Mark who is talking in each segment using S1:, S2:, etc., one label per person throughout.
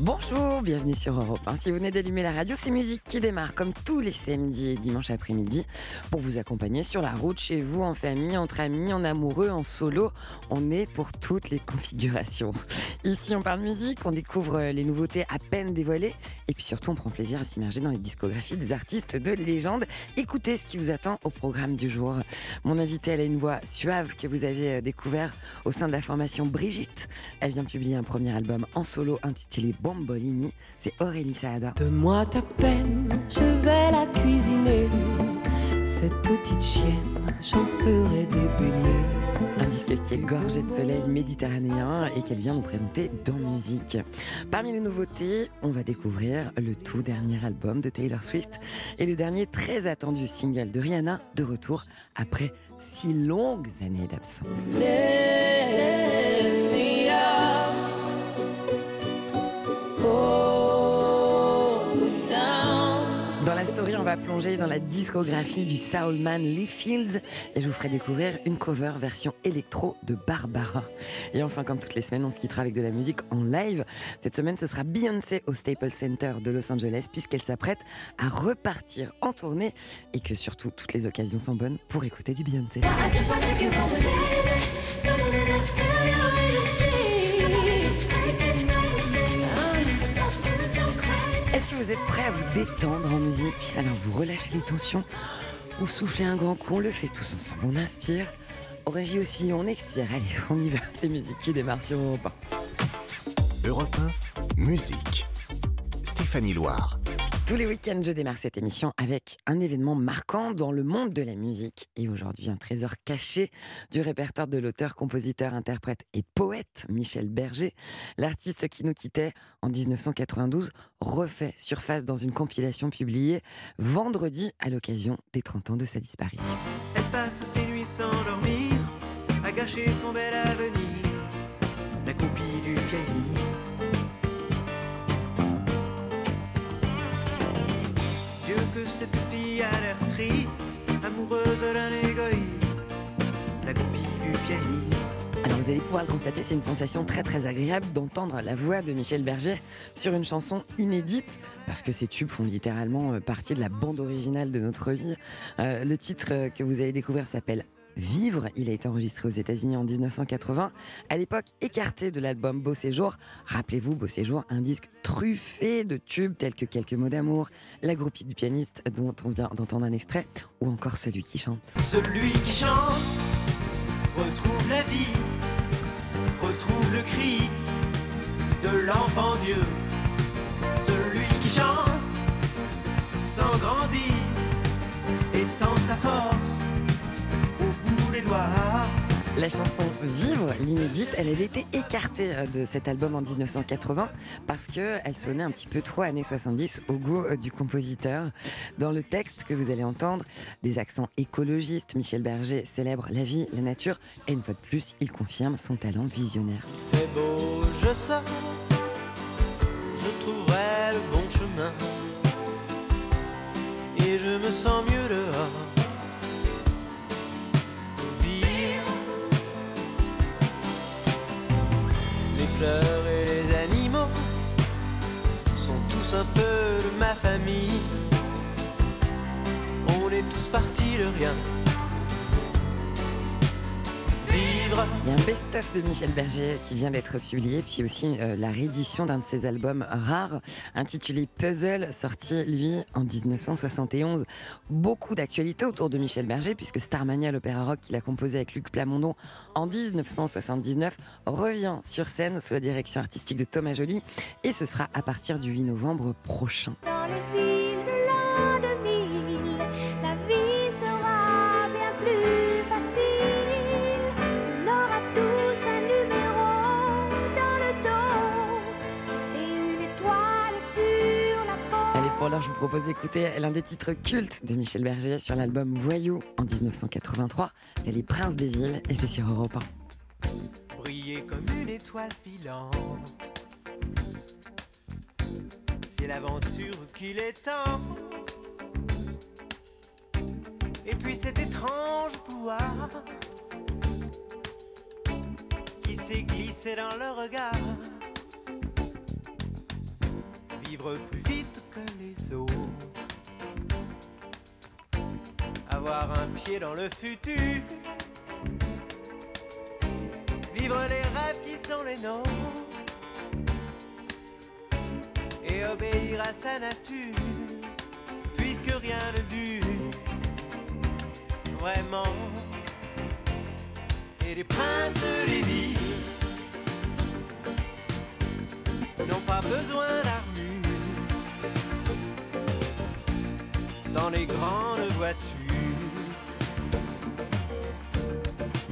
S1: Bonjour, bienvenue sur Europe 1. Si vous venez d'allumer la radio, c'est musique qui démarre comme tous les samedis et dimanches après-midi pour vous accompagner sur la route, chez vous, en famille, entre amis, en amoureux, en solo. On est pour toutes les configurations. Ici, on parle musique, on découvre les nouveautés à peine dévoilées et puis surtout, on prend plaisir à s'immerger dans les discographies des artistes de légende. Écoutez ce qui vous attend au programme du jour. Mon invité, elle a une voix suave que vous avez découvert au sein de la formation Brigitte. Elle vient publier un premier album en solo intitulé Bombolini, c'est Aurélie Saada.
S2: Donne-moi ta peine, je vais la cuisiner. Cette petite chienne, j'en ferai des beignets.
S1: Un disque qui est gorgé de soleil méditerranéen et qu'elle vient nous présenter dans musique. Parmi les nouveautés, on va découvrir le tout dernier album de Taylor Swift et le dernier très attendu single de Rihanna de retour après six longues années d'absence. Dans la story, on va plonger dans la discographie du soulman Lee Fields et je vous ferai découvrir une cover version électro de Barbara. Et enfin, comme toutes les semaines, on se quittera avec de la musique en live. Cette semaine, ce sera Beyoncé au Staples Center de Los Angeles puisqu'elle s'apprête à repartir en tournée et que surtout toutes les occasions sont bonnes pour écouter du Beyoncé. Vous êtes prêts à vous détendre en musique? Alors vous relâchez les tensions, vous soufflez un grand coup, on le fait tous ensemble. On inspire, on réagit aussi, on expire. Allez, on y va. C'est musique qui démarre sur Europe
S3: 1. Europe 1, musique. Stéphanie Loire.
S1: Tous les week-ends, je démarre cette émission avec un événement marquant dans le monde de la musique. Et aujourd'hui, un trésor caché du répertoire de l'auteur, compositeur, interprète et poète Michel Berger. L'artiste qui nous quittait en 1992 refait surface dans une compilation publiée vendredi à l'occasion des 30 ans de sa disparition.
S4: Elle passe ses nuits sans dormir, à gâcher son bel avenir, la copie du. Cette fille a l'air triste, amoureuse d'un égoïste, la copie du pianiste.
S1: Alors vous allez pouvoir le constater, c'est une sensation très très agréable d'entendre la voix de Michel Berger sur une chanson inédite, parce que ces tubes font littéralement partie de la bande originale de notre vie. Euh, le titre que vous allez découvrir s'appelle Vivre. Il a été enregistré aux États-Unis en 1980, à l'époque écarté de l'album Beau Séjour. Rappelez-vous, Beau Séjour, un disque truffé de tubes tels que Quelques mots d'amour, La groupie du pianiste dont on vient d'entendre un extrait, ou encore Celui qui chante.
S4: Celui qui chante retrouve la vie, retrouve le cri de l'enfant Dieu. Celui qui chante se sent grandir et sent sa force
S1: la chanson Vivre, l'inédite, elle avait été écartée de cet album en 1980 parce qu'elle sonnait un petit peu trop années 70 au goût du compositeur. Dans le texte que vous allez entendre, des accents écologistes, Michel Berger célèbre la vie, la nature et une fois de plus, il confirme son talent visionnaire.
S4: Et je me sens mieux dehors. Et les animaux sont tous un peu de ma famille. On est tous partis de rien.
S1: Il y a un best-of de Michel Berger qui vient d'être publié, puis aussi euh, la réédition d'un de ses albums rares, intitulé Puzzle, sorti lui en 1971. Beaucoup d'actualités autour de Michel Berger, puisque Starmania, l'opéra rock qu'il a composé avec Luc Plamondon en 1979, revient sur scène sous la direction artistique de Thomas Joly, et ce sera à partir du 8 novembre prochain. L'heure, je vous propose d'écouter l'un des titres cultes de Michel Berger sur l'album Voyou en 1983. C'est Les Princes des Villes et c'est sur Europe 1.
S4: Briller comme une étoile filante. C'est l'aventure qu'il est. Et puis cet étrange pouvoir qui laisser glisser dans le regard. Vivre plus vite les autres. Avoir un pied dans le futur. Vivre les rêves qui sont les nôtres. Et obéir à sa nature. Puisque rien ne dure. Vraiment et les princes des villes n'ont pas besoin dans les grandes voitures.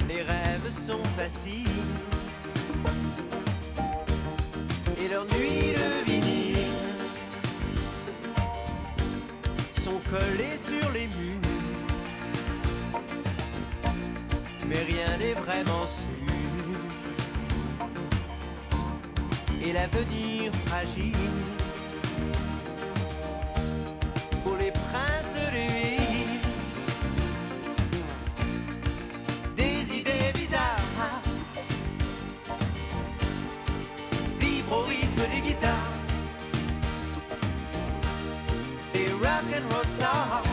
S4: Les rêves sont faciles et leurs nuits de vinyle sont collées sur les murs. mais rien n'est vraiment sûr. Et l'avenir fragile des idées bizarres vibrent au rythme des guitares. Des rock and roll stars.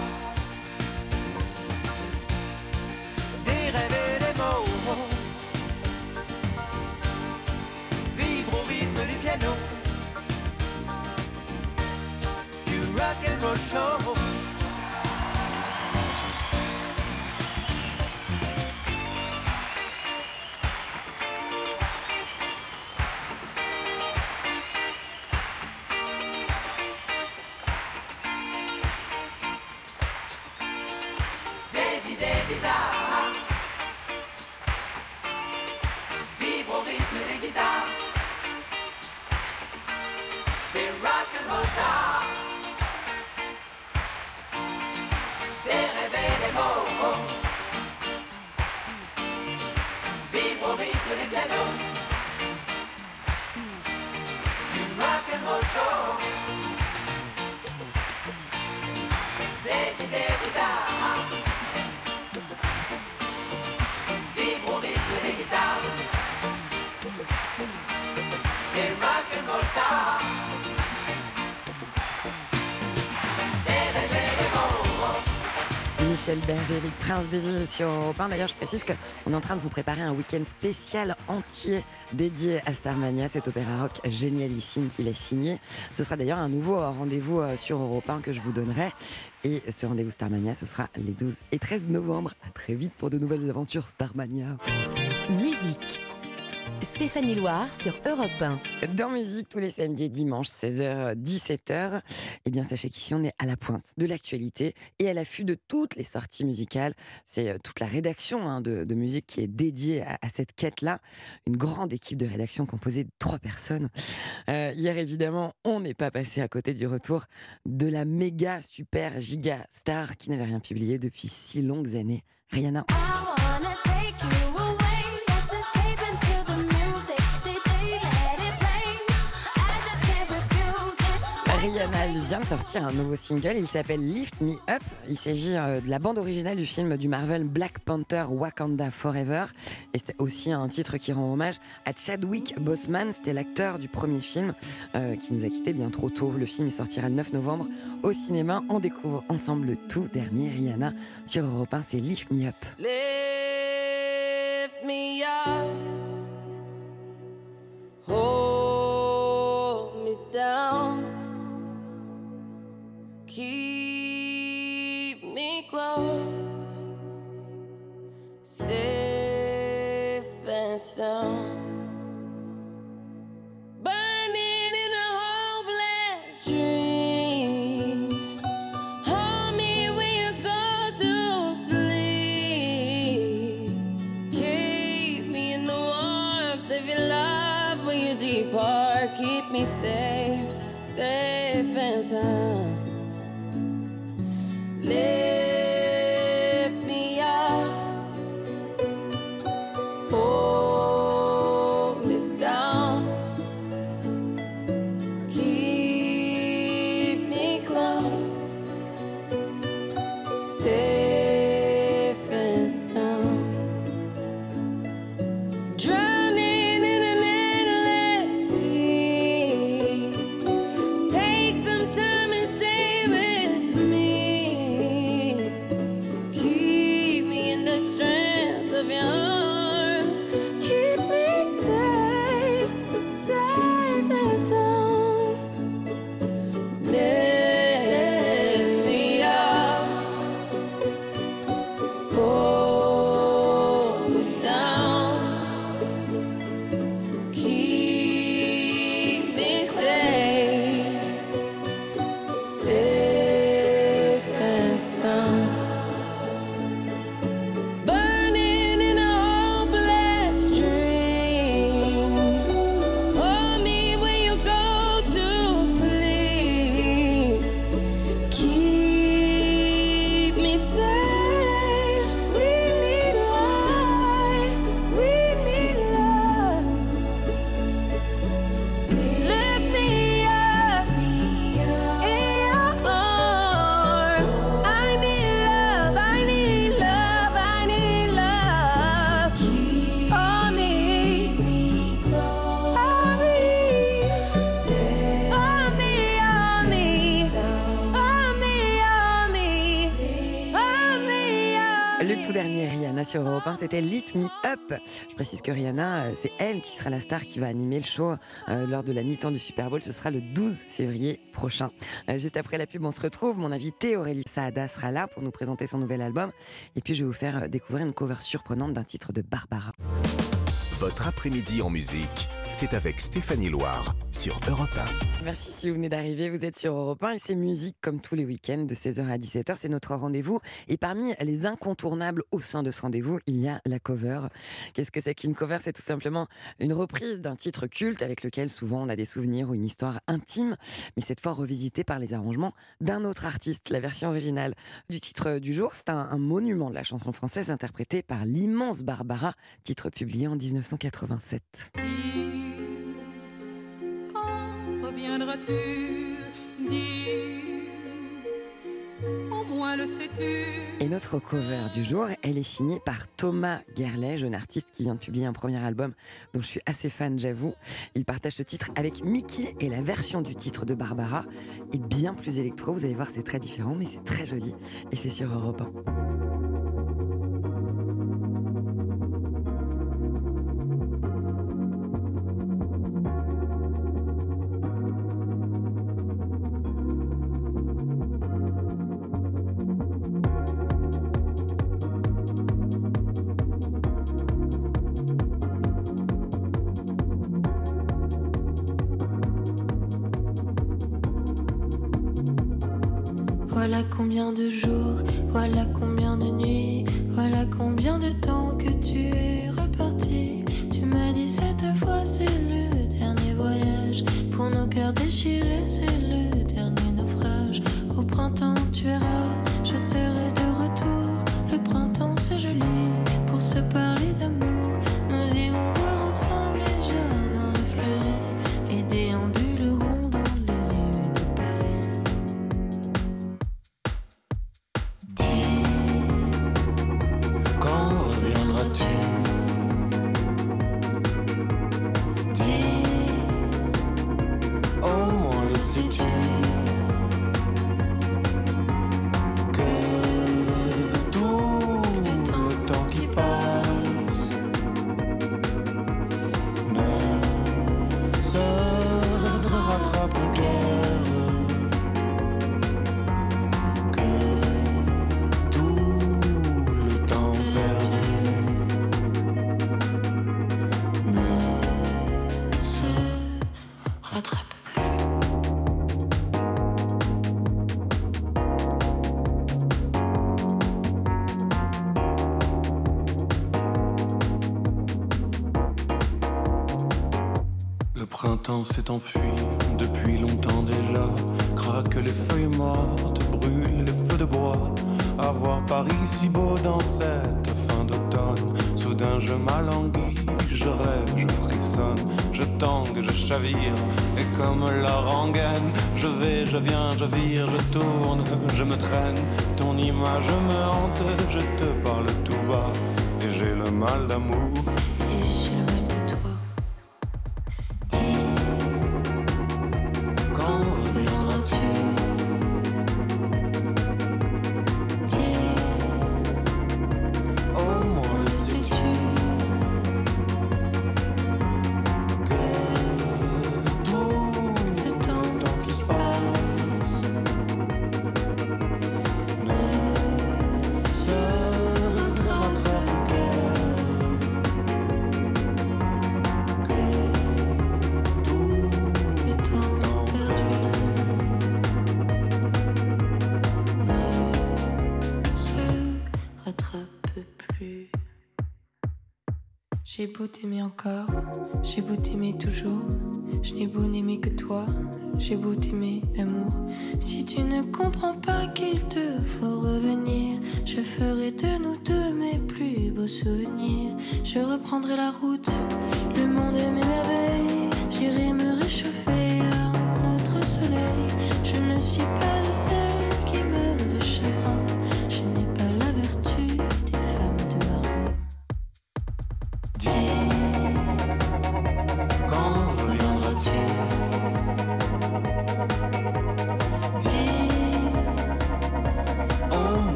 S4: Des
S1: Michel Bergeric, Prince des Villes sur Europe 1. D'ailleurs, je précise qu'on est en train de vous préparer un week-end spécial entier dédié à Starmania, cet opéra rock génialissime qu'il a signé. Ce sera d'ailleurs un nouveau rendez-vous euh, sur Europe 1 que je vous donnerai. Et ce rendez-vous Starmania, ce sera les 12 et 13 novembre. À très vite pour de nouvelles aventures Starmania.
S5: Musique. Stéphanie Loire sur Europe 1.
S1: Dans musique, tous les samedis et dimanches, 16h, 17h, eh bien, sachez qu'ici, on est à la pointe de l'actualité et à l'affût de toutes les sorties musicales. C'est euh, toute la rédaction hein, de, de musique qui est dédiée à, à cette quête-là. Une grande équipe de rédaction composée de trois personnes. Euh, hier, évidemment, on n'est pas passé à côté du retour de la méga, super, giga star qui n'avait rien publié depuis si longues années. Rihanna.
S2: I
S1: Rihanna vient de sortir un nouveau single, il s'appelle Lift Me Up. Il s'agit euh, de la bande originale du film du Marvel Black Panther Wakanda Forever. Et c'était aussi un titre qui rend hommage à Chadwick Boseman, c'était l'acteur du premier film euh, qui nous a quittés bien trop tôt. Le film il sortira le 9 novembre au cinéma. On découvre ensemble le tout dernier Rihanna sur Europe 1, c'est Lift Me Up.
S6: Hold keep
S1: Europe 1, c'était Lift Me Up. Je précise que Rihanna, euh, c'est elle qui sera la star qui va animer le show euh, lors de la mi-temps du Super Bowl. Ce sera le 12 février prochain. Euh, juste après la pub, on se retrouve. Mon invité Aurélie Saada sera là pour nous présenter son nouvel album. Et puis je vais vous faire découvrir une cover surprenante d'un titre de Barbara.
S3: Votre après-midi en musique, c'est avec Stéphanie Loire sur Europe
S1: Merci si vous venez d'arriver, vous êtes sur Europe 1 et c'est musique comme tous les week-ends de 16h à 17h, c'est notre rendez-vous. Et parmi les incontournables au sein de ce rendez-vous, il y a la cover. Qu'est-ce que c'est qu'une cover? C'est tout simplement une reprise d'un titre culte avec lequel souvent on a des souvenirs ou une histoire intime, mais cette fois revisitée par les arrangements d'un autre artiste. La version originale du titre du jour, c'est un, un monument de la chanson française interprété par l'immense Barbara, titre publié en 1987. Et notre cover du jour, elle est signée par Thomas Gerlet, jeune artiste qui vient de publier un premier album dont je suis assez fan, j'avoue. Il partage ce titre avec Mickey et la version du titre de Barbara est bien plus électro. Vous allez voir, c'est très différent, mais c'est très joli. Et c'est sur Europe 1.
S7: S'est enfui depuis longtemps déjà. Craquent les feuilles mortes, brûlent les feux de bois. À voir Paris si beau dans cette fin d'automne. Soudain je m'alanguis, je rêve, je frissonne, je tangue, je chavire. Et comme la rengaine, je vais, je viens, je vire, je tourne, je me traîne. Ton image me hante, je te parle tout bas. Et j'ai le mal d'amour.
S8: J'ai beau t'aimer encore, j'ai beau t'aimer toujours. Je n'ai beau n'aimer que toi, j'ai beau t'aimer d'amour. Si tu ne comprends pas qu'il te faut revenir, je ferai de nous deux mes plus beaux souvenirs. Je reprendrai la route,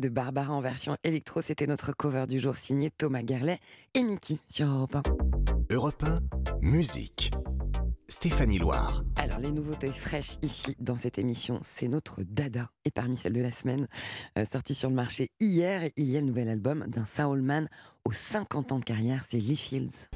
S8: de
S1: Barbara en version électro C'était notre cover du jour signé Thomas Gerlet et Mickey sur Europe 1.
S3: Europe 1, musique. Stéphanie Loire.
S1: Alors, les nouveautés fraîches ici dans cette émission, c'est notre dada. Et parmi celles de la semaine, euh, sorti sur le marché hier, il y a le nouvel album d'un Soulman aux 50 ans de carrière, c'est Lee Fields.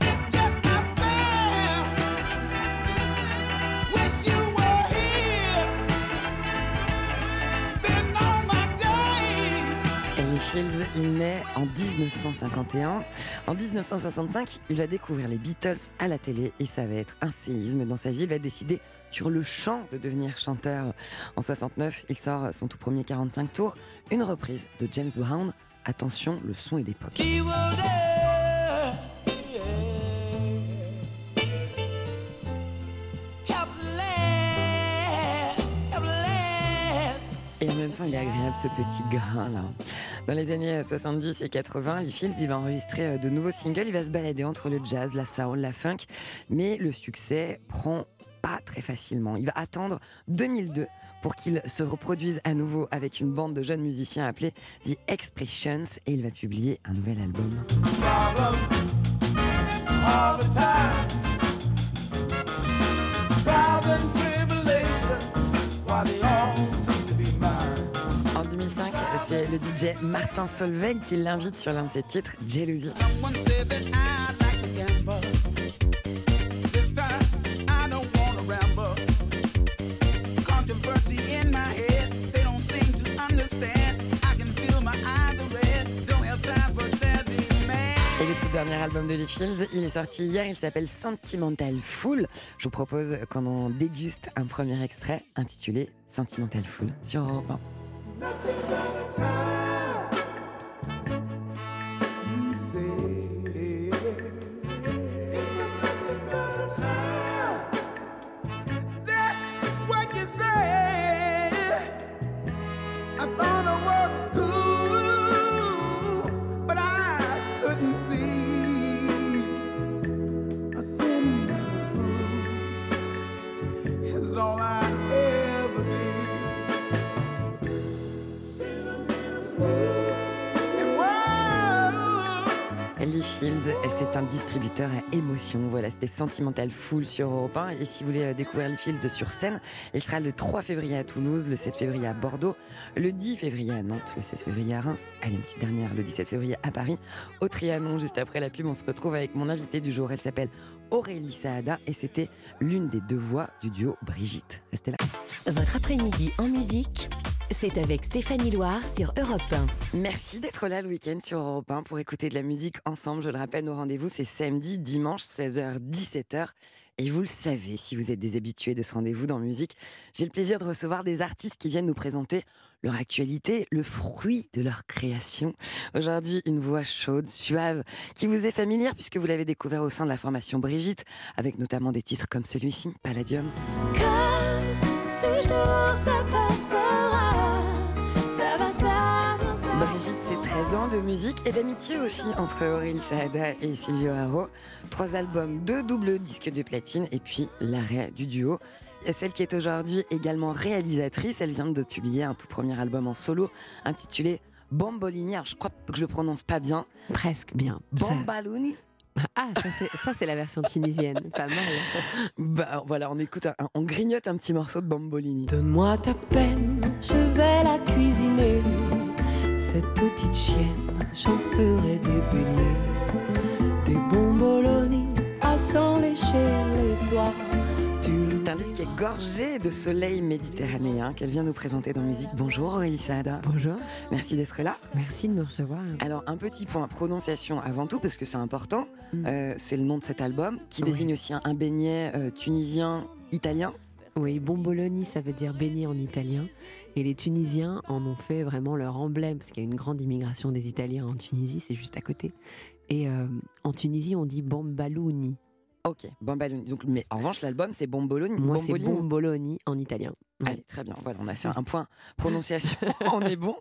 S1: Il naît en 1951. En 1965, il va découvrir les Beatles à la télé et ça va être un séisme dans sa vie. Il va décider sur le champ de devenir chanteur. En 69, il sort son tout premier 45 tours, une reprise de James Brown. Attention, le son est d'époque. Même temps, il est agréable ce petit grain là. Dans les années 70 et 80, Lee Fields, il va enregistrer euh, de nouveaux singles. Il va se balader entre le jazz, la soul, la funk. Mais le succès prend pas très facilement. Il va attendre 2002 pour qu'il se reproduise à nouveau avec une bande de jeunes musiciens appelés The Expressions et il va publier un nouvel album. Le DJ Martin Solveig qui l'invite sur l'un de ses titres, Jalousie. Et le tout dernier album de Lee Fields, il est sorti hier, il s'appelle Sentimental Fool. Je vous propose qu'on en déguste un premier extrait intitulé Sentimental Fool sur Europe 1. Lee C'est un distributeur à émotion. Voilà, c'était Sentimental Fool sur Europe 1. Et si vous voulez euh, découvrir Lee Fields sur scène, il sera le 3 février à Toulouse, le 7 février à Bordeaux, le 10 février à Nantes, le 7 février à Reims, allez, une petite dernière, le 17 février à Paris, au Trianon. Juste après la pub, on se retrouve avec mon invité du jour. Elle s'appelle Aurélie Saada et c'était l'une des deux voix du duo Brigitte. Restez là.
S5: Votre après-midi en musique, c'est avec Stéphanie Loire sur Europe 1.
S1: Merci d'être là le week-end sur Europe 1 pour écouter de la musique ensemble. Je le rappelle, nos rendez-vous, c'est samedi, dimanche, 16h, 17h. Et vous le savez, si vous êtes des habitués de ce rendez-vous dans musique, j'ai le plaisir de recevoir des artistes qui viennent nous présenter leur actualité, le fruit de leur création. Aujourd'hui, une voix chaude, suave, qui vous est familière puisque vous l'avez découvert au sein de la formation Brigitte, avec notamment des titres comme celui-ci, Palladium.
S2: Toujours ça passera,
S1: musique et d'amitié aussi entre Aurélie Saada et Silvio Haro. Trois albums, deux doubles disques de platine et puis l'arrêt du duo. Et Celle qui est aujourd'hui également réalisatrice, elle vient de publier un tout premier album en solo intitulé Bambolini. Alors, je crois que je le prononce pas bien.
S9: Presque bien.
S1: Bambaloni.
S9: Ah, ça c'est, ça, c'est la version tunisienne. Pas mal.
S1: Bah voilà, on écoute, un- on grignote un petit morceau de Bambolini.
S2: Donne-moi ta peine, je vais la cuisiner. Cette petite chienne, j'en ferai des beignets. Des bomboloni à s'en lécher les doigts. Tu le
S1: C'est un disque qui est gorgé de soleil méditerranéen qu'elle vient nous présenter dans Musique. Bonjour Aurélie Saada.
S9: Bonjour.
S1: Merci d'être là.
S9: Merci de me recevoir.
S1: Alors un petit point prononciation avant tout parce que c'est important.
S9: Mm.
S1: Euh, c'est le nom de cet album qui
S9: Oui.
S1: désigne aussi un, un beignet euh, tunisien italien.
S9: Oui, bomboloni, ça veut dire beignet en italien. Et les Tunisiens en ont fait vraiment leur emblème, parce qu'il y a une grande immigration des Italiens en Tunisie, c'est juste à côté. Et euh, en Tunisie, on dit bambalouni.
S1: Ok, Bambaloni. Donc, mais en revanche l'album c'est Bomboloni.
S9: Moi, c'est bomboloni en italien. Ouais.
S1: Allez, très bien. Voilà, on a fait un point prononciation. on est bon.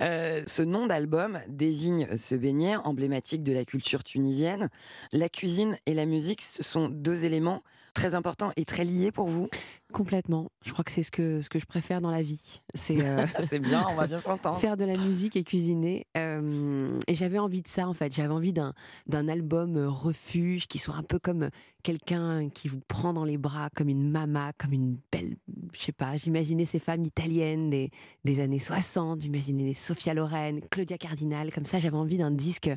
S1: Euh, ce nom d'album désigne ce beignet emblématique de la culture tunisienne. La cuisine et la musique, ce sont deux éléments très importants et très liés pour vous.
S9: Complètement. Je crois que c'est ce que, ce que je préfère dans la vie. C'est euh,
S1: bien, on va bien s'entendre.
S9: faire de la musique et cuisiner. Euh, et j'avais envie de ça, en fait. J'avais envie d'un, d'un album euh, refuge qui soit un peu comme quelqu'un qui vous prend dans les bras, comme une mama, comme une belle. Je sais pas, j'imaginais ces femmes italiennes des, des années 60, j'imaginais Sofia Loren, Claudia Cardinal. Comme ça, j'avais envie d'un disque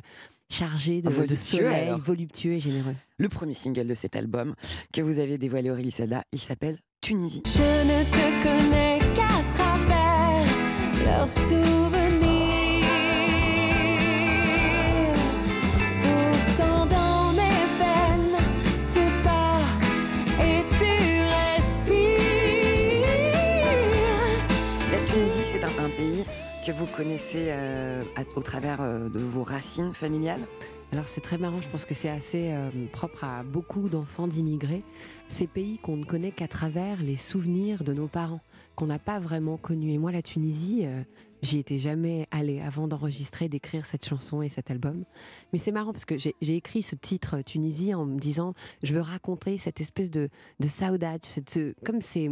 S9: chargé de, de
S1: Voluptueux,
S9: soleil,
S1: alors.
S9: voluptueux et généreux.
S1: Le premier single de cet album que vous avez dévoilé Aurélie Sada, il s'appelle Tunisie.
S2: Je ne te connais qu'à travers leurs souvenirs. Pourtant, dans mes veines, tu pars et tu respires.
S1: La Tunisie, c'est un, un pays que vous connaissez euh, au travers euh, de vos racines familiales?
S9: Alors c'est très marrant, je pense que c'est assez euh, propre à beaucoup d'enfants d'immigrés. Ces pays qu'on ne connaît qu'à travers les souvenirs de nos parents, qu'on n'a pas vraiment connus. Et moi, la Tunisie, j'y étais jamais allée avant d'enregistrer, d'écrire cette chanson et cet album. Mais c'est marrant parce que j'ai écrit ce titre Tunisie en me disant, je veux raconter cette espèce de, de saudade, cette, ce- comme ces,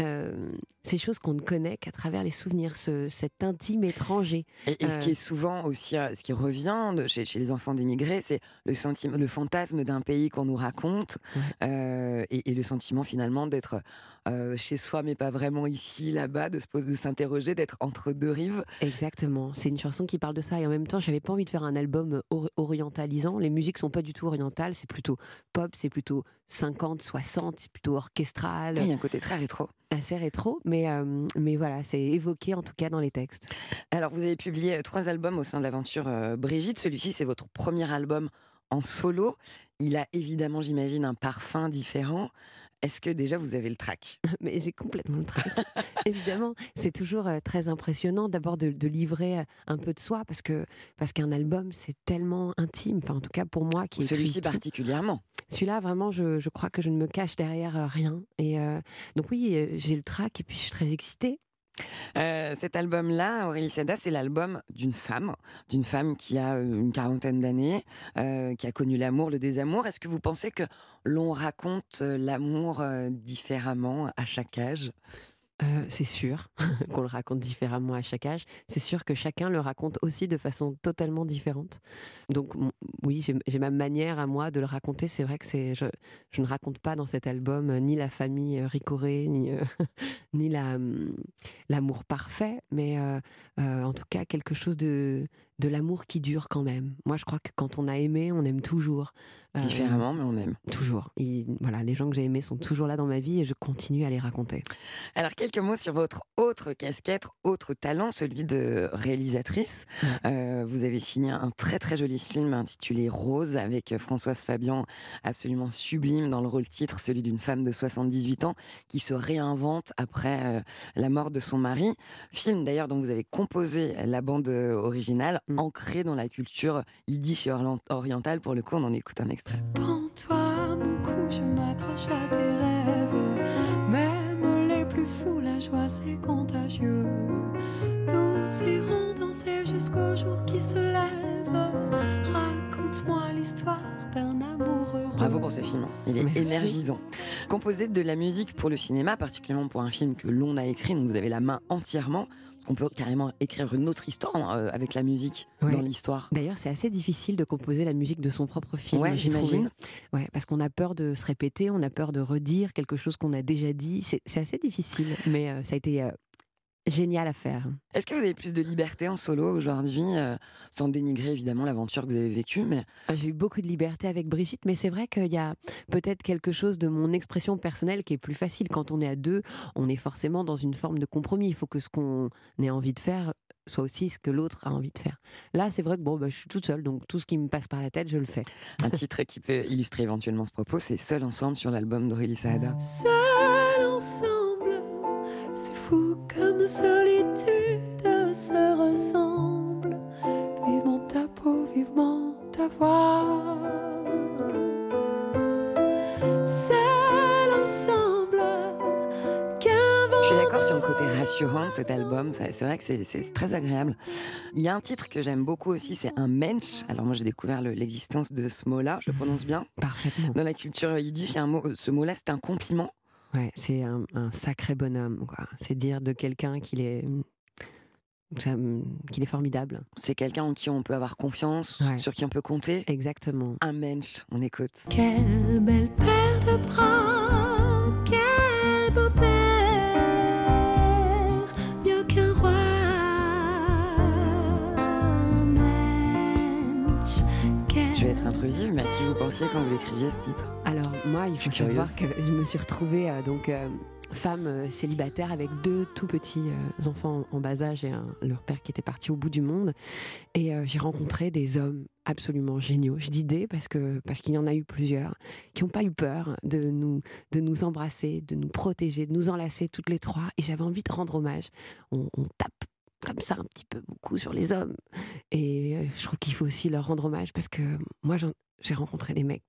S9: euh, ces choses qu'on ne connaît qu'à travers les souvenirs, ce- cet intime étranger.
S1: Et, et ce
S9: Euh.
S1: qui est souvent aussi, euh, ce qui revient de- chez, chez les enfants d'immigrés, c'est le sentiment, le fantasme d'un pays qu'on nous raconte euh, et, et le sentiment finalement d'être euh, chez soi, mais pas vraiment ici, là-bas, de se de s'interroger, d'être entre deux rives.
S9: Exactement, c'est une chanson qui parle de ça et en même temps j'avais pas envie de faire un album or- orientalisant, les musiques sont pas du tout orientales, c'est plutôt pop, c'est plutôt 50, 60, c'est plutôt orchestral,
S1: Il y a un côté très rétro.
S9: assez rétro, mais, euh, mais voilà, c'est évoqué en tout cas dans les textes.
S1: Alors, vous avez publié euh, trois albums au sein de l'aventure euh, Brigitte. Celui-ci, c'est votre premier album en solo. Il a évidemment, j'imagine, un parfum différent. Est-ce que déjà vous avez le track
S9: Mais j'ai complètement le trac. Évidemment, c'est toujours euh, très impressionnant d'abord de, de livrer euh, un peu de soi parce que parce qu'un album c'est tellement intime. Enfin, en tout cas pour moi qui
S1: Celui-ci particulièrement.
S9: Celui-là, vraiment, je, je crois que je ne me cache derrière euh, rien. Et euh, donc oui, j'ai le trac et puis je suis très excitée.
S1: Euh, cet album-là, Aurélie Seda, c'est l'album d'une femme, d'une femme qui a euh, une quarantaine d'années, euh, qui a connu l'amour, le désamour. Est-ce que vous pensez que l'on raconte l'amour différemment à chaque âge?
S9: C'est sûr qu'on le raconte différemment à chaque âge. C'est sûr que chacun le raconte aussi de façon totalement différente. Donc oui, j'ai ma manière à moi de le raconter. C'est vrai que c'est je, ne raconte pas dans cet album ni la famille ricorée, ni, ni hum, l'amour parfait, mais en tout cas quelque chose de l'amour qui dure quand même. Moi, je crois que quand on a aimé, on aime toujours. Euh,
S1: Différemment, mais on aime.
S9: Toujours. Et voilà, les gens que j'ai aimés sont toujours là dans ma vie et je continue à les raconter.
S1: Alors, quelques mots sur votre autre casquette, autre talent, celui de réalisatrice. Euh, vous avez signé un très très joli film intitulé Rose avec Françoise Fabian, absolument sublime dans le rôle titre, celui d'une femme de 78 ans qui se réinvente après euh, la mort de son mari. Film d'ailleurs dont vous avez composé la bande euh, originale, ancrée dans la culture yiddish et orientale. Pour le coup, on en écoute un extrait.
S2: Prends-toi mon cou, je m'accroche à tes rêves. Même les plus fous, la joie c'est contagieux. Nous irons danser jusqu'au jour qui se lève. Raconte-moi l'histoire d'un amour heureux.
S1: Bravo pour ce film, il est
S9: Merci.
S1: énergisant. Composer de la musique pour le cinéma, particulièrement pour un film que l'on a écrit, donc vous avez la main entièrement. On peut carrément écrire une autre histoire hein, euh, avec la musique
S9: Ouais.
S1: dans l'histoire.
S9: D'ailleurs, c'est assez difficile de composer la musique de son propre film.
S1: Ouais, j'imagine.
S9: Ouais, parce qu'on a peur de se répéter, on a peur de redire quelque chose qu'on a déjà dit. C'est c'est assez difficile, mais euh, ça a été euh, génial à faire.
S1: Est-ce que vous avez plus de liberté en solo aujourd'hui, euh, sans dénigrer évidemment l'aventure que vous avez vécue, mais
S9: Euh, J'ai eu beaucoup de liberté avec Brigitte, mais c'est vrai qu'il y a peut-être quelque chose de mon expression personnelle qui est plus facile. Quand on est à deux, on est forcément dans une forme de compromis. Il faut que ce qu'on ait envie de faire soit aussi ce que l'autre a envie de faire. Là, c'est vrai que bon, bah, je suis toute seule, donc tout ce qui me passe par la tête, je le fais.
S1: un titre qui peut illustrer éventuellement ce propos, c'est Seul ensemble sur l'album d'Aurélie Saada.
S2: Seuls ensemble, solitudes se ressemblent. Vivement ta peau, vivement ta voix. Seuls ensemble, qu'un vent
S1: Je suis côté rassurant de cet album. Ça- C'est vrai que c'est- très agréable. Il y a un titre que j'aime beaucoup aussi, c'est un mensch. Alors moi j'ai découvert le- l'existence de ce mot-là, je le prononce bien.
S9: Parfaitement.
S1: Dans la culture yiddish, il y a un mot, ce mot-là c'est un compliment.
S9: Ouais, c'est un, un sacré bonhomme. quoi. C'est dire de quelqu'un qu'il est, ça, qu'il est formidable.
S1: C'est quelqu'un en qui on peut avoir confiance,
S9: Ouais.
S1: sur qui on peut compter.
S9: Exactement.
S1: Un mensch, on écoute.
S2: Quelle belle paire de bras,
S1: intrusive, mais à qui vous pensiez quand vous l'écriviez ce titre?
S9: Alors moi, il faut
S1: curieuse.
S9: savoir que je me suis retrouvée euh, donc euh, femme euh, célibataire avec deux tout petits enfants en bas âge et un- leur père qui était parti au bout du monde. Et j'ai rencontré des hommes absolument géniaux. Je dis des parce que parce qu'il y en a eu plusieurs qui n'ont pas eu peur de nous de nous embrasser, de nous protéger, de nous enlacer toutes les trois. Et j'avais envie de rendre hommage. On, on tape comme ça un petit peu beaucoup sur les hommes. Et euh, je trouve qu'il faut aussi leur rendre hommage parce que moi j'ai rencontré des mecs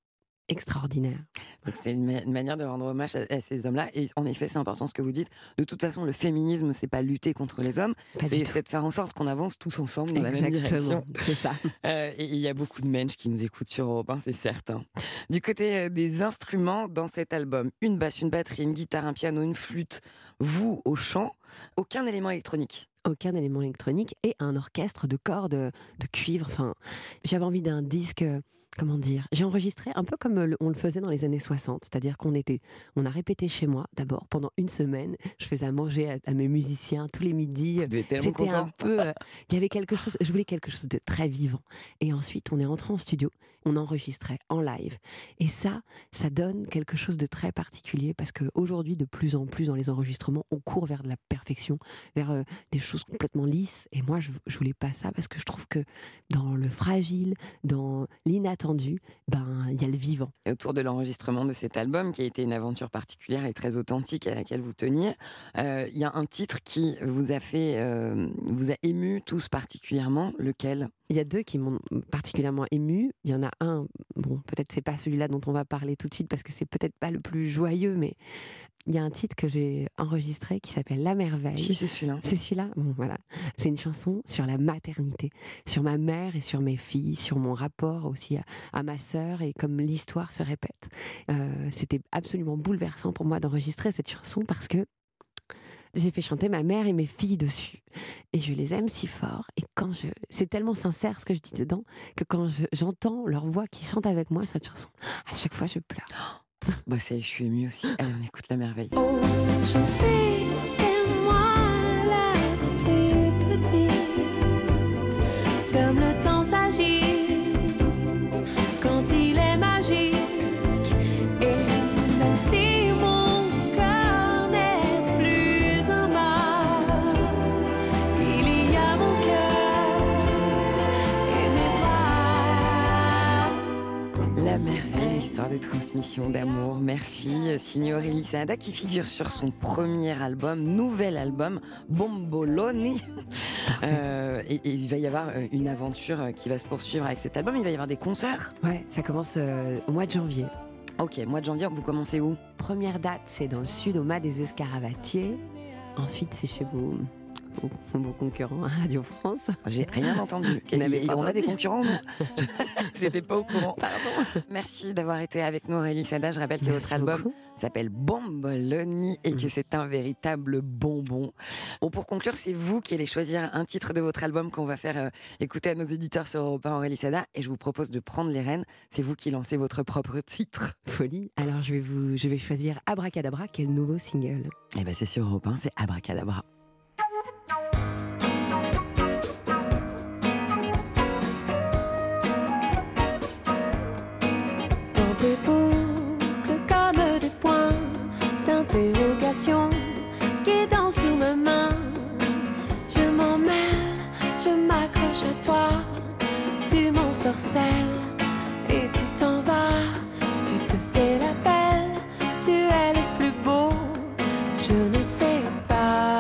S9: extraordinaires.
S1: Donc c'est une, ma- une manière de rendre hommage à, à ces hommes-là. Et en effet, c'est important ce que vous dites. De toute façon, le féminisme, c'est pas lutter contre les hommes, c'est de faire en sorte qu'on avance tous ensemble dans la même direction.
S9: C'est ça.
S1: Euh, et il y a beaucoup de mensch qui nous écoutent sur Europe 1, c'est certain. Du côté euh, des instruments dans cet album, une basse, une batterie, une guitare, un piano, une flûte, vous au chant, aucun élément électronique.
S9: Aucun élément électronique et un orchestre de cordes, de cuivre. Enfin, j'avais envie d'un disque. Comment dire J'ai enregistré un peu comme euh, on le faisait dans les années 60, c'est-à-dire qu'on était, on a répété chez moi d'abord pendant une semaine. Je faisais à manger à, à mes musiciens tous les midis. C'était un peu, euh, il y avait quelque chose. Je voulais quelque chose de très vivant. Et ensuite, on est entré en studio, on enregistrait en live. Et ça, ça donne quelque chose de très particulier parce qu'aujourd'hui, de plus en plus dans les enregistrements, on court vers de la perfection, vers euh, des choses complètement lisses. Et moi, je, je voulais pas ça parce que je trouve que dans le fragile, dans l'inattendu, ben il y a le vivant.
S1: Et autour de l'enregistrement de cet album, qui a été une aventure particulière et très authentique à laquelle vous teniez, euh, il y a un titre qui vous a fait, euh, vous a ému tous particulièrement. Lequel?
S9: Il y a deux qui m'ont particulièrement ému. Il y en a un, bon, peut-être c'est pas celui-là dont on va parler tout de suite parce que c'est peut-être pas le plus joyeux, mais il y a un titre que j'ai enregistré qui s'appelle La Merveille.
S1: Si, c'est celui-là.
S9: C'est celui-là? Bon, voilà. C'est une chanson sur la maternité, sur ma mère et sur mes filles, sur mon rapport aussi à, à ma sœur et comme l'histoire se répète. Euh, C'était absolument bouleversant pour moi d'enregistrer cette chanson parce que j'ai fait chanter ma mère et mes filles dessus. Et je les aime si fort. Et quand je. C'est tellement sincère ce que je dis dedans que quand je- j'entends leur voix qui chante avec moi cette chanson, à chaque fois je pleure.
S1: Bah, ça y est, je suis émue aussi. Allez, on écoute la merveille.
S2: C'est
S1: histoire de transmission d'amour, mère-fille, signée Aurélie Saada, qui figure sur son premier album, nouvel album, Bomboloni. Euh, et, et il va y avoir euh, une aventure euh, qui va se poursuivre avec cet album. Il va y avoir des concerts.
S9: Ouais, ça commence euh, au mois de janvier.
S1: Ok, mois de janvier, vous commencez où?
S9: Première date, c'est dans le sud, au Mas des Escaravatiers. Ensuite, c'est chez vos, vos concurrents à Radio France.
S1: J'ai rien entendu. On a des concurrents, nous J'étais pas au courant. Merci d'avoir été avec nous, Aurélie Sada. Je rappelle que
S9: Merci
S1: votre album s'appelle Bomboloni et
S9: Mm.
S1: que c'est un véritable bonbon. Bon, pour conclure, c'est vous qui allez choisir un titre de votre album qu'on va faire euh, écouter à nos éditeurs sur Europe 1, Aurélie Sada. Et je vous propose de prendre les rênes. C'est vous qui lancez votre propre titre.
S9: Folie. Alors, je vais, vous, je vais choisir Abracadabra, qui est le nouveau single.
S1: Et ben c'est sur Europe 1, c'est Abracadabra.
S2: D'interrogation qui dansent sous ma main. Je m'en mêle, je m'accroche à toi, tu m'ensorcelles et tu t'en vas. Tu te fais la belle, tu es le plus beau. Je ne sais pas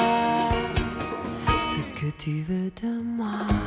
S2: ce que tu veux de moi.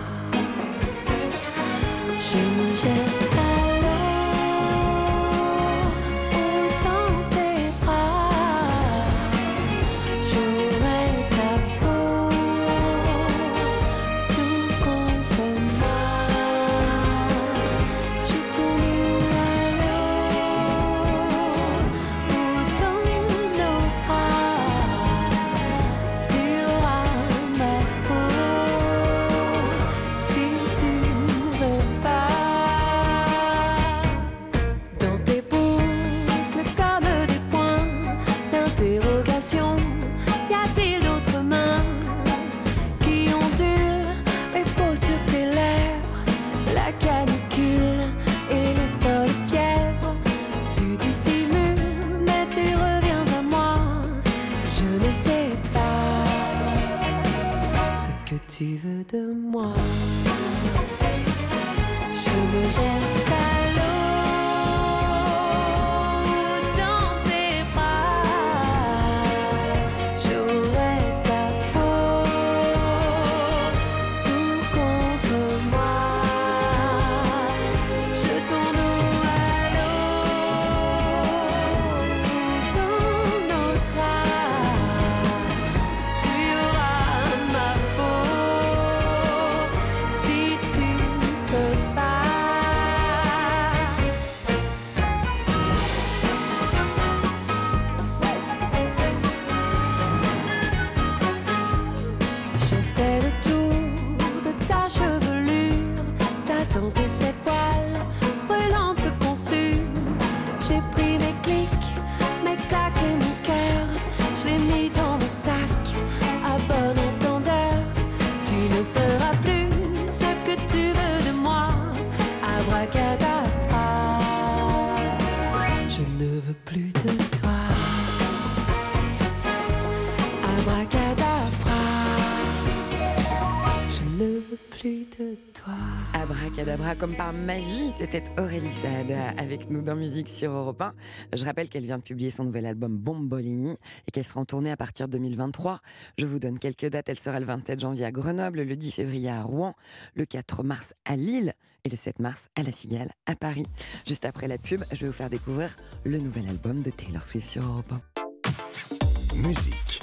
S1: Comme par magie, c'était Aurélie Saada avec nous dans Musique sur Europe 1. Je rappelle qu'elle vient de publier son nouvel album Bombolini et qu'elle sera en tournée à partir de 2023. Je vous donne quelques dates. Elle sera le 27 janvier à Grenoble, le 10 février à Rouen, le 4 mars à Lille et le 7 mars à La Cigale à Paris. Juste après la pub, je vais vous faire découvrir le nouvel album de Taylor Swift sur Europe 1.
S3: Musique.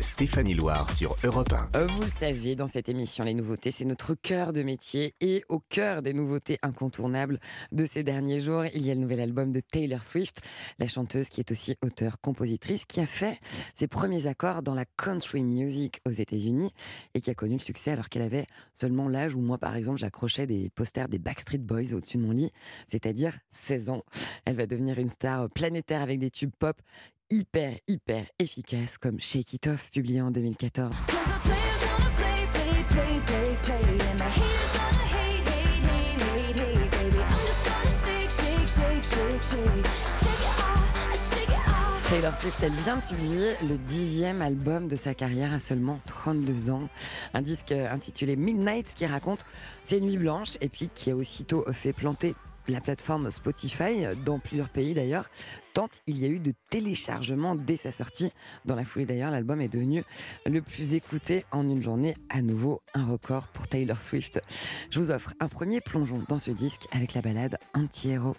S3: Stéphanie Loire sur Europe 1.
S1: Euh, Vous le savez, dans cette émission, les nouveautés, c'est notre cœur de métier. Et au cœur des nouveautés incontournables de ces derniers jours, il y a le nouvel album de Taylor Swift, la chanteuse qui est aussi auteure-compositrice, qui a fait ses premiers accords dans la country music aux États-Unis et qui a connu le succès alors qu'elle avait seulement l'âge où moi, par exemple, j'accrochais des posters des Backstreet Boys au-dessus de mon lit, c'est-à-dire 16 ans. Elle va devenir une star planétaire avec des tubes pop hyper, hyper efficaces comme Shake It Off, publié en 2014.
S10: Cause the players gonna play, play, play, play, play. And the haters gonna hate, hate, hate, hate, hate, baby. I'm just gonna shake, shake, shake, shake, shake. Shake it off, shake it off.
S1: Taylor Swift, elle vient de publier le dixième album de sa carrière à seulement 32 ans. Un disque intitulé Midnight qui raconte ses nuits blanches et puis qui a aussitôt fait planter la plateforme Spotify dans plusieurs pays d'ailleurs, tant il y a eu de téléchargements dès sa sortie. Dans la foulée d'ailleurs, l'album est devenu le plus écouté en une journée, à nouveau un record pour Taylor Swift. Je vous offre un premier plongeon dans ce disque avec la balade Anti-héros.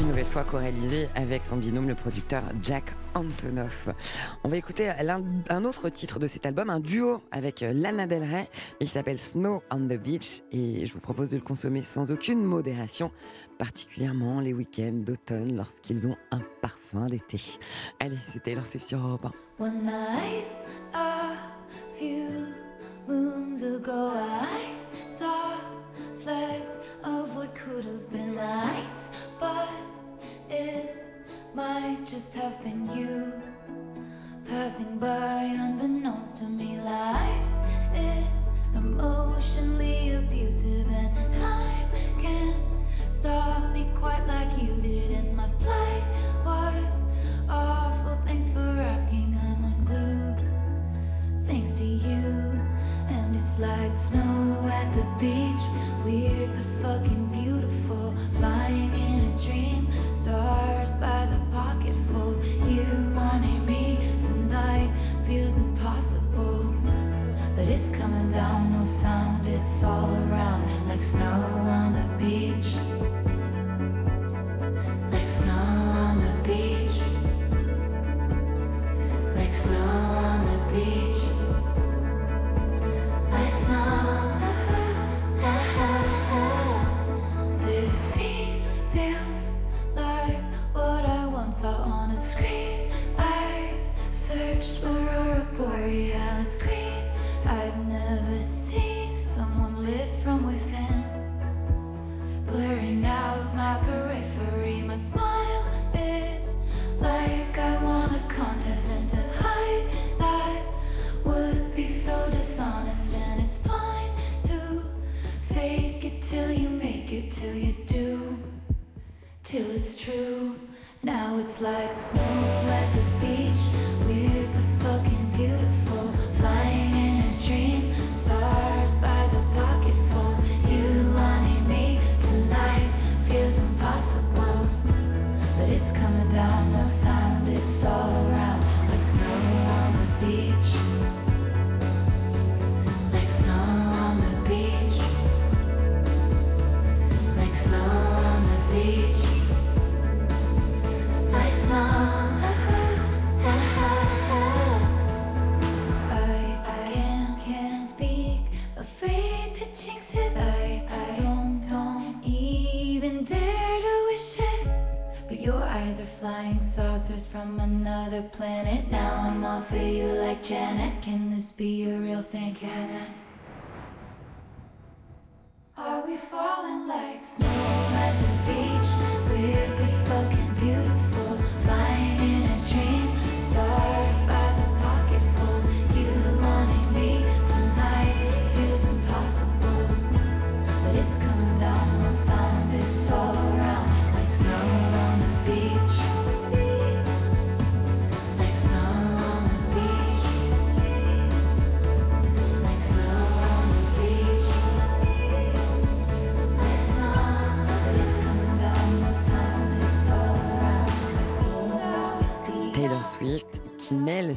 S1: Une nouvelle fois co-réalisé avec son binôme, le producteur Jack Antonoff. On va écouter un autre titre de cet album, un duo avec euh, Lana Del Rey. Il s'appelle Snow on the Beach et je vous propose de le consommer sans aucune modération, particulièrement les week-ends d'automne lorsqu'ils ont un parfum d'été. Allez, c'était Swift sur Europe 1.
S10: One night, a few moons ago, I saw flecks of what could have been lights, but it might just have been you passing by unbeknownst to me. Life is emotionally abusive, and time can't stop me quite like you did. And my flight was awful. Thanks for asking. I'm unglued. Thanks to you. Like snow at the beach. Weird but fucking beautiful. Flying in a dream. Stars by the pocketful. You wanting me tonight feels impossible. But it's coming down, no sound, it's all around like snow on the beach. Like snow on the beach. Like snow see be falling like snow. Let this be.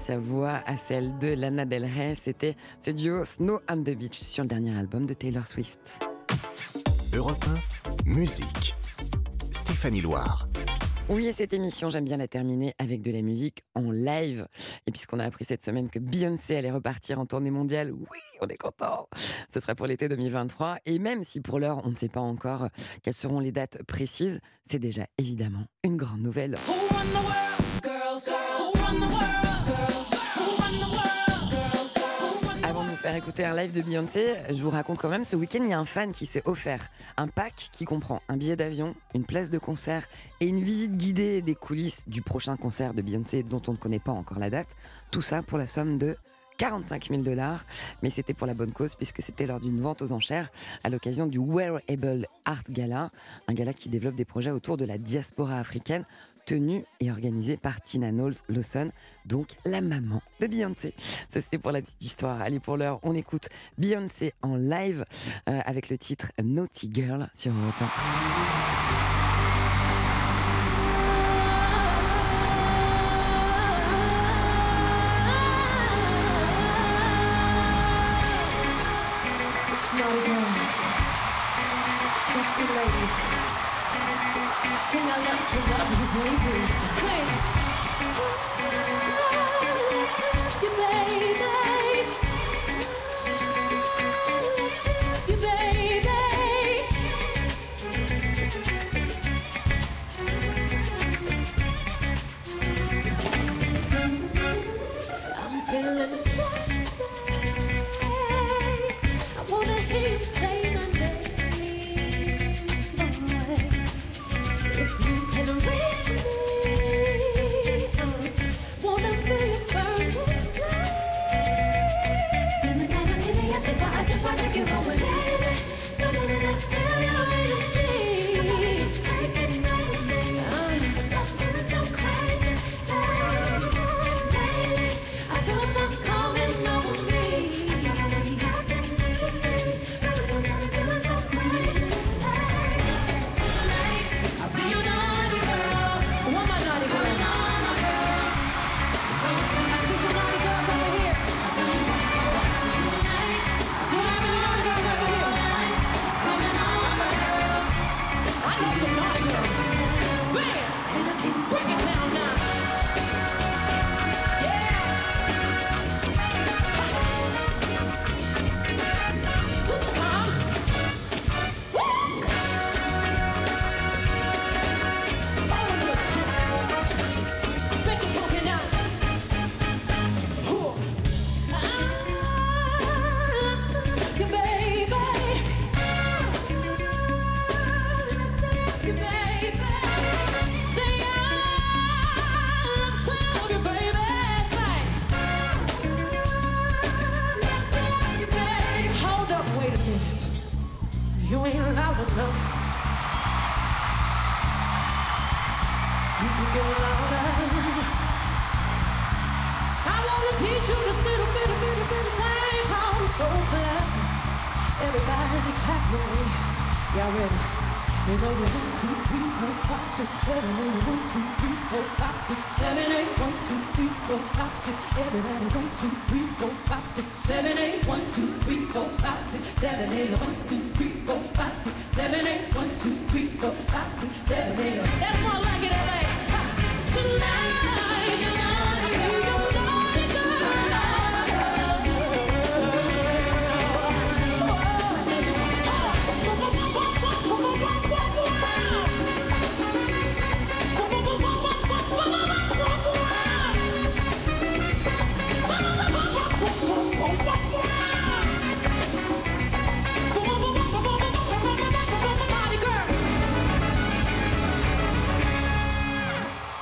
S1: Sa voix à celle de Lana Del Rey. C'était ce duo Snow and the Beach sur le dernier album de Taylor Swift.
S3: Europe 1, musique. Stéphanie Loire.
S1: Oui, et cette émission, j'aime bien la terminer avec de la musique en live. Et puisqu'on a appris cette semaine que Beyoncé allait repartir en tournée mondiale, oui, on est content. Ce sera pour l'été 2023. Et même si pour l'heure, on ne sait pas encore quelles seront les dates précises, c'est déjà évidemment une grande nouvelle. Écouter un live de Beyoncé, je vous raconte quand même, ce week-end, il y a un fan qui s'est offert un pack qui comprend un billet d'avion, une place de concert et une visite guidée des coulisses du prochain concert de Beyoncé dont on ne connaît pas encore la date. Tout ça pour la somme de 45 000 dollars, mais c'était pour la bonne cause puisque c'était lors d'une vente aux enchères à l'occasion du Wearable Art Gala, un gala qui développe des projets autour de la diaspora africaine tenu et organisé par Tina Knowles Lawson, donc la maman de Beyoncé. Ça c'était pour la petite histoire. Allez pour l'heure, on écoute Beyoncé en live euh, avec le titre Naughty Girl sur Europe 1.
S2: Y'all ready? It goes one, two, three, four, five, six, seven, eight. One, two, three, four, five, six, seven, eight. One, two, three, four, five, six. Everybody, one, two, three, four, five, six, seven, eight. One, two, three, four, five, six, seven, eight. One, two, three, four, five, six, seven, eight. One, two, three, four, five, six, seven, eight. That's more like it, LA. Tonight,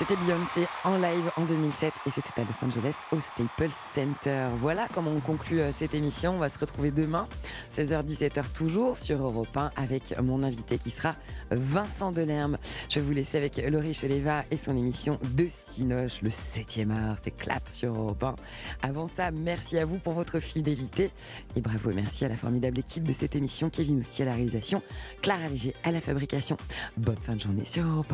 S1: C'était Beyoncé en live en 2007 et c'était à Los Angeles au Staples Center. Voilà comment on conclut euh, cette émission. On va se retrouver demain, 16h-17h toujours sur Europe 1 avec mon invité qui sera Vincent Delerme. Je vais vous laisser avec Laurie Cheleva et son émission De Cinoche, le 7e art. C'est clap sur Europe 1. Avant ça, merci à vous pour votre fidélité et bravo et merci à la formidable équipe de cette émission. Kevin aussi à la réalisation, Clara Léger à la fabrication. Bonne fin de journée sur Europe 1.